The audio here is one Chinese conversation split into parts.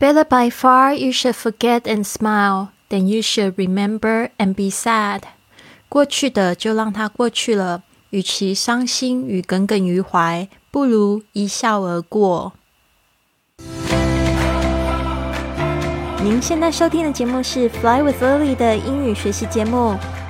Better by far you should forget and smile than you should remember and be sad。过去的就让它过去了，与其伤心与耿耿于怀，不如一笑而过。您现在收听的节目是《Fly with Lily》的英语学习节目，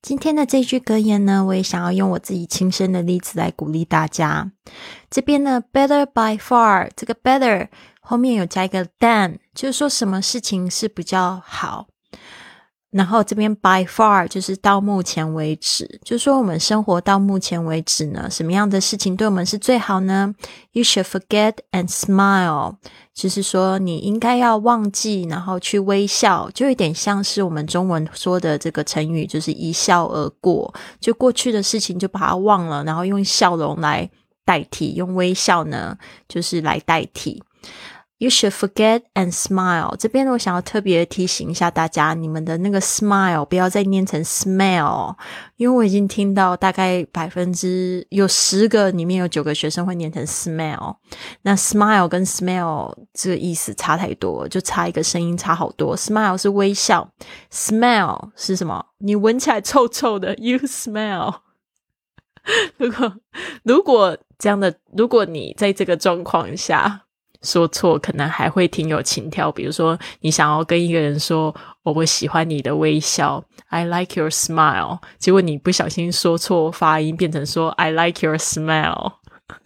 今天的这句格言呢，我也想要用我自己亲身的例子来鼓励大家。这边呢，better by far，这个 better 后面有加一个 than，就是说什么事情是比较好。然后这边 by far 就是到目前为止，就是说我们生活到目前为止呢，什么样的事情对我们是最好呢？You should forget and smile，就是说你应该要忘记，然后去微笑，就有点像是我们中文说的这个成语，就是一笑而过，就过去的事情就把它忘了，然后用笑容来代替，用微笑呢就是来代替。You should forget and smile。这边我想要特别提醒一下大家，你们的那个 smile 不要再念成 smell，因为我已经听到大概百分之有十个里面有九个学生会念成 smell。那 smile 跟 smell 这个意思差太多，就差一个声音差好多。smile 是微笑，smell 是什么？你闻起来臭臭的，you smell。如果如果这样的，如果你在这个状况下。说错可能还会挺有情调，比如说你想要跟一个人说“我我喜欢你的微笑 ”，I like your smile，结果你不小心说错发音，变成说 “I like your smell”，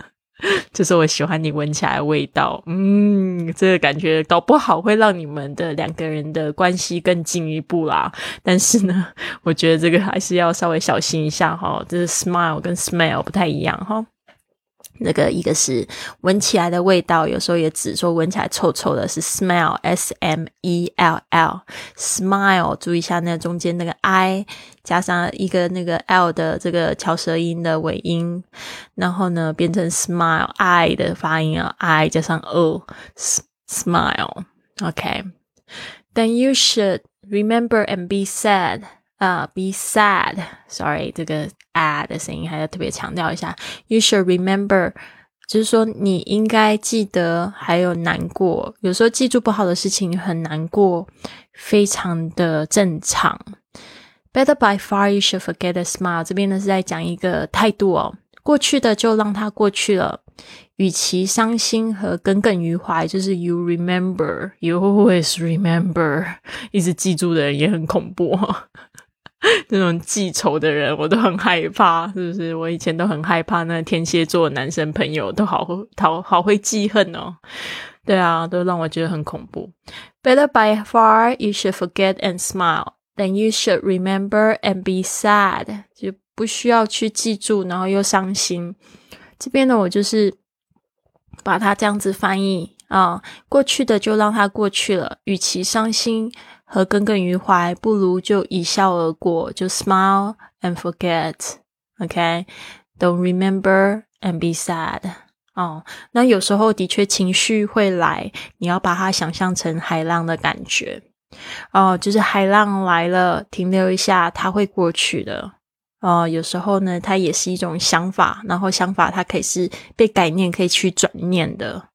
就是我喜欢你闻起来的味道。嗯，这个感觉搞不好会让你们的两个人的关系更进一步啦。但是呢，我觉得这个还是要稍微小心一下哈，就是 smile 跟 smell 不太一样哈。那个一个是闻起来的味道，有时候也指说闻起来臭臭的，是 smell，s m e l l，smile，注意一下那中间那个 i 加上一个那个 l 的这个翘舌音的尾音，然后呢变成 smile，i 的发音啊，i 加上 o，smile，OK，then you should remember and be sad。啊，be sad，sorry，这个 a 的声音还要特别强调一下。You should remember，就是说你应该记得，还有难过。有时候记住不好的事情很难过，非常的正常。Better by far, you should forget a smile。这边呢是在讲一个态度哦，过去的就让它过去了。与其伤心和耿耿于怀，就是 you remember，you always remember，一直记住的人也很恐怖。那种记仇的人，我都很害怕，是不是？我以前都很害怕那天蝎座男生朋友，都好好好会记恨哦。对啊，都让我觉得很恐怖。Better by far, you should forget and smile than you should remember and be sad。就不需要去记住，然后又伤心。这边呢，我就是把它这样子翻译啊，过去的就让它过去了，与其伤心。和耿耿于怀，不如就一笑而过，就 smile and forget，OK？Don't remember and be sad。哦，那有时候的确情绪会来，你要把它想象成海浪的感觉。哦，就是海浪来了，停留一下，它会过去的。哦，有时候呢，它也是一种想法，然后想法它可以是被改念，可以去转念的。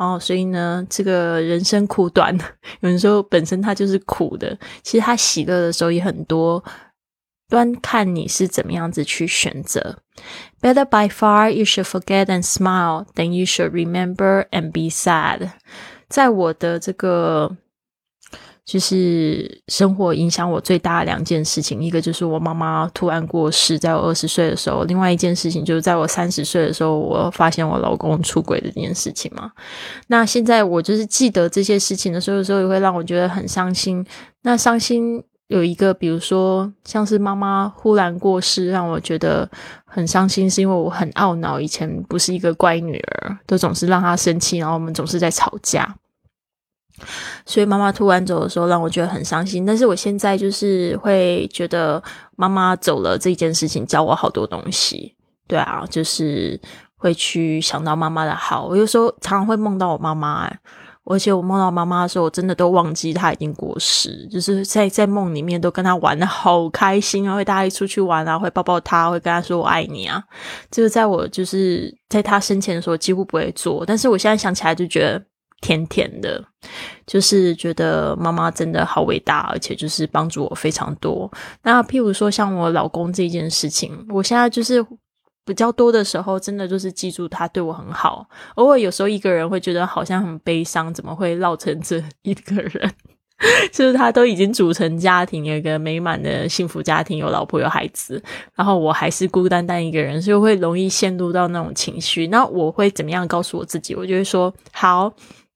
哦，所以呢，这个人生苦短，有人说本身它就是苦的，其实它喜乐的时候也很多，端看你是怎么样子去选择。Better by far, you should forget and smile than you should remember and be sad。在我的这个。就是生活影响我最大的两件事情，一个就是我妈妈突然过世，在我二十岁的时候；另外一件事情就是在我三十岁的时候，我发现我老公出轨的这件事情嘛。那现在我就是记得这些事情的时候，有时候也会让我觉得很伤心。那伤心有一个，比如说像是妈妈忽然过世，让我觉得很伤心，是因为我很懊恼，以前不是一个乖女儿，都总是让她生气，然后我们总是在吵架。所以妈妈突然走的时候，让我觉得很伤心。但是我现在就是会觉得妈妈走了这件事情教我好多东西。对啊，就是会去想到妈妈的好。我有时候常常会梦到我妈妈，而且我梦到妈妈的时候，我真的都忘记她已经过世。就是在在梦里面都跟她玩的好开心啊，会大家一出去玩啊，会抱抱她，会跟她说我爱你啊。这个在我就是在她生前的时候几乎不会做，但是我现在想起来就觉得。甜甜的，就是觉得妈妈真的好伟大，而且就是帮助我非常多。那譬如说像我老公这件事情，我现在就是比较多的时候，真的就是记住他对我很好。偶尔有时候一个人会觉得好像很悲伤，怎么会落成这一个人？就是他都已经组成家庭，有一个美满的幸福家庭，有老婆有孩子，然后我还是孤单单一个人，所以会容易陷入到那种情绪。那我会怎么样告诉我自己？我就会说好。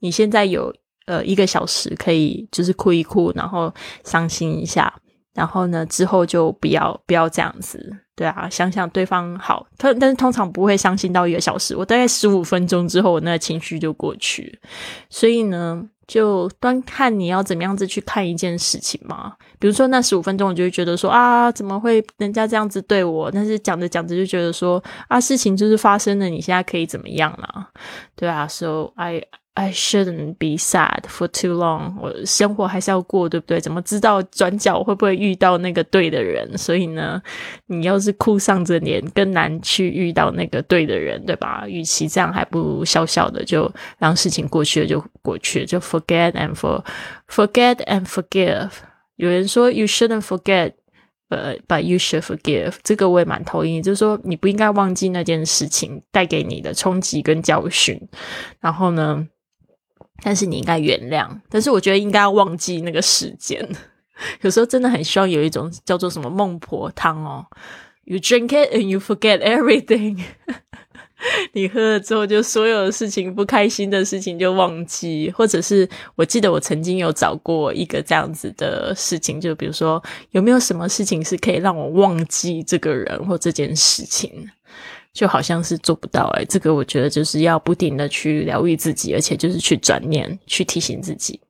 你现在有呃一个小时可以就是哭一哭，然后伤心一下，然后呢之后就不要不要这样子，对啊，想想对方好，但但是通常不会伤心到一个小时，我大概十五分钟之后，我那个情绪就过去，所以呢，就端看你要怎么样子去看一件事情嘛。比如说那十五分钟，我就会觉得说啊，怎么会人家这样子对我？但是讲着讲着就觉得说啊，事情就是发生了，你现在可以怎么样呢？对啊，So I。I shouldn't be sad for too long。我生活还是要过，对不对？怎么知道转角会不会遇到那个对的人？所以呢，你要是哭丧着脸，更难去遇到那个对的人，对吧？与其这样，还不如笑笑的就让事情过去了，就过去，就 forget and for forget and forgive。有人说 you shouldn't forget，呃，but you should forgive。这个我也蛮同意，就是说你不应该忘记那件事情带给你的冲击跟教训。然后呢？但是你应该原谅，但是我觉得应该要忘记那个时间。有时候真的很希望有一种叫做什么孟婆汤哦，You drink it and you forget everything。你喝了之后，就所有的事情不开心的事情就忘记，或者是我记得我曾经有找过一个这样子的事情，就比如说有没有什么事情是可以让我忘记这个人或这件事情。就好像是做不到哎，这个我觉得就是要不停的去疗愈自己，而且就是去转念，去提醒自己。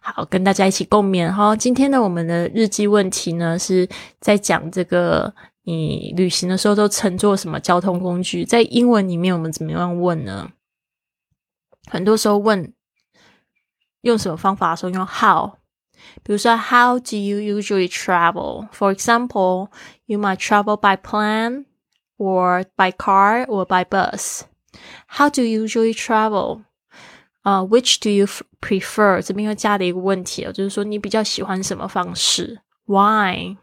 好，跟大家一起共勉哈。今天的我们的日记问题呢，是在讲这个你旅行的时候都乘坐什么交通工具？在英文里面我们怎么样问呢？很多时候问用什么方法的时候用 how，比如说 How do you usually travel? For example, you might travel by plane. or by car or by bus? How do you usually travel? 啊、uh,，which do you prefer？这边又加了一个问题哦，就是说你比较喜欢什么方式？Why？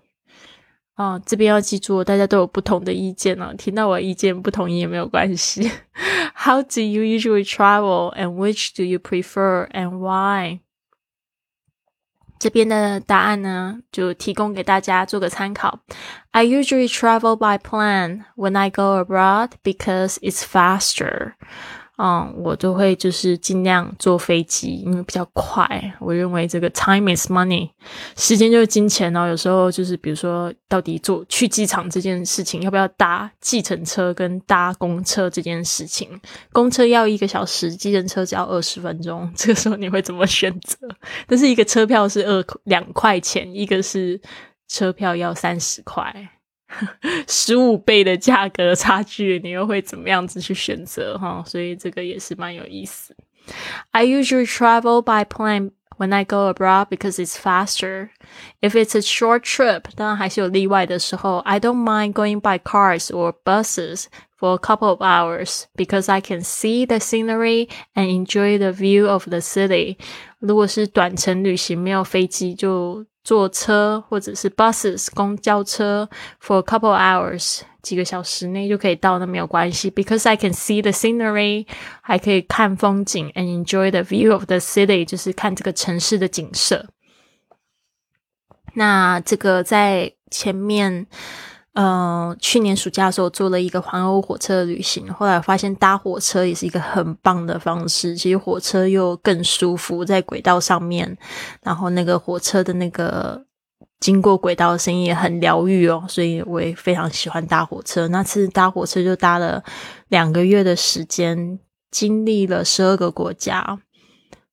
啊、uh,，这边要记住，大家都有不同的意见呢、哦。听到我意见不同意也没有关系。How do you usually travel, and which do you prefer, and why？ 这边的答案呢，就提供给大家做个参考。I usually travel by plane when I go abroad because it's faster. 嗯，我都会就是尽量坐飞机，因为比较快。我认为这个 time is money，时间就是金钱哦。有时候就是比如说，到底坐去机场这件事情，要不要搭计程车跟搭公车这件事情，公车要一个小时，计程车只要二十分钟。这个时候你会怎么选择？但是一个车票是二两块钱，一个是车票要三十块。十五倍的价格差距，你又会怎么样子去选择哈？所以这个也是蛮有意思。I usually travel by plane when I go abroad because it's faster. If it's a short trip，当然还是有例外的时候。I don't mind going by cars or buses for a couple of hours because I can see the scenery and enjoy the view of the city. 如果是短程旅行，没有飞机就。坐车或者是 buses 公交车 for a couple of hours 几个小时内就可以到，那没有关系，because I can see the scenery，还可以看风景 and enjoy the view of the city，就是看这个城市的景色。那这个在前面。呃，去年暑假的时候做了一个环欧火车旅行，后来发现搭火车也是一个很棒的方式。其实火车又更舒服，在轨道上面，然后那个火车的那个经过轨道的声音也很疗愈哦，所以我也非常喜欢搭火车。那次搭火车就搭了两个月的时间，经历了十二个国家。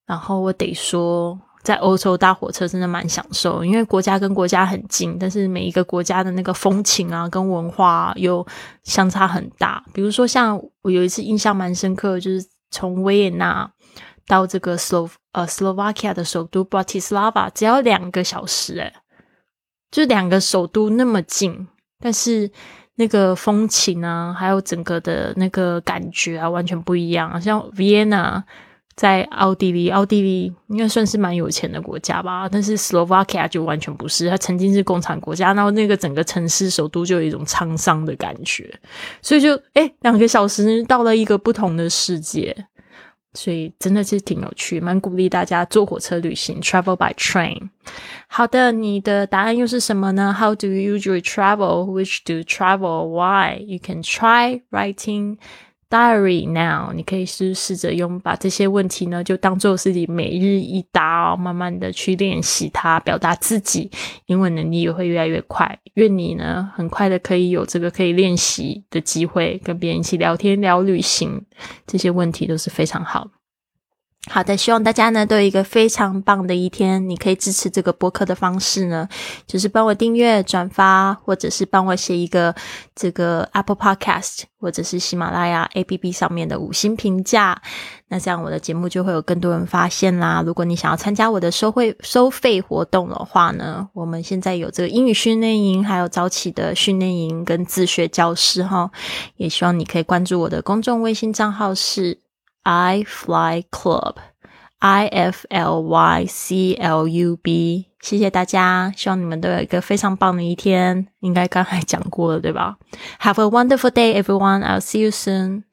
然后我得说，在欧洲搭火车真的蛮享受，因为国家跟国家很近，但是每一个国家的那个风情啊，跟文化又相差很大。比如说，像我有一次印象蛮深刻，就是从维也纳到这个 Slo 呃 Slovakia 的首都 Bratislava，只要两个小时，诶就两个首都那么近，但是。那个风情啊，还有整个的那个感觉啊，完全不一样。像 Vienna 在奥地利，奥地利应该算是蛮有钱的国家吧，但是 Slovakia 就完全不是。它曾经是共产国家，然后那个整个城市首都就有一种沧桑的感觉，所以就哎，两个小时到了一个不同的世界。所以真的是挺有趣，蛮鼓励大家坐火车旅行，travel by train。好的，你的答案又是什么呢？How do you usually travel? Which do travel? Why? You can try writing. Diary now，你可以试试着用把这些问题呢，就当做是你每日一答哦，慢慢的去练习它，表达自己，英文能力也会越来越快。愿你呢，很快的可以有这个可以练习的机会，跟别人一起聊天聊旅行，这些问题都是非常好。好的，希望大家呢都有一个非常棒的一天。你可以支持这个播客的方式呢，就是帮我订阅、转发，或者是帮我写一个这个 Apple Podcast 或者是喜马拉雅 APP 上面的五星评价。那这样我的节目就会有更多人发现啦。如果你想要参加我的收费收费活动的话呢，我们现在有这个英语训练营，还有早起的训练营跟自学教室哈。也希望你可以关注我的公众微信账号是。I Fly Club, I F L Y C L U B，谢谢大家，希望你们都有一个非常棒的一天。应该刚才讲过了，对吧？Have a wonderful day, everyone. I'll see you soon.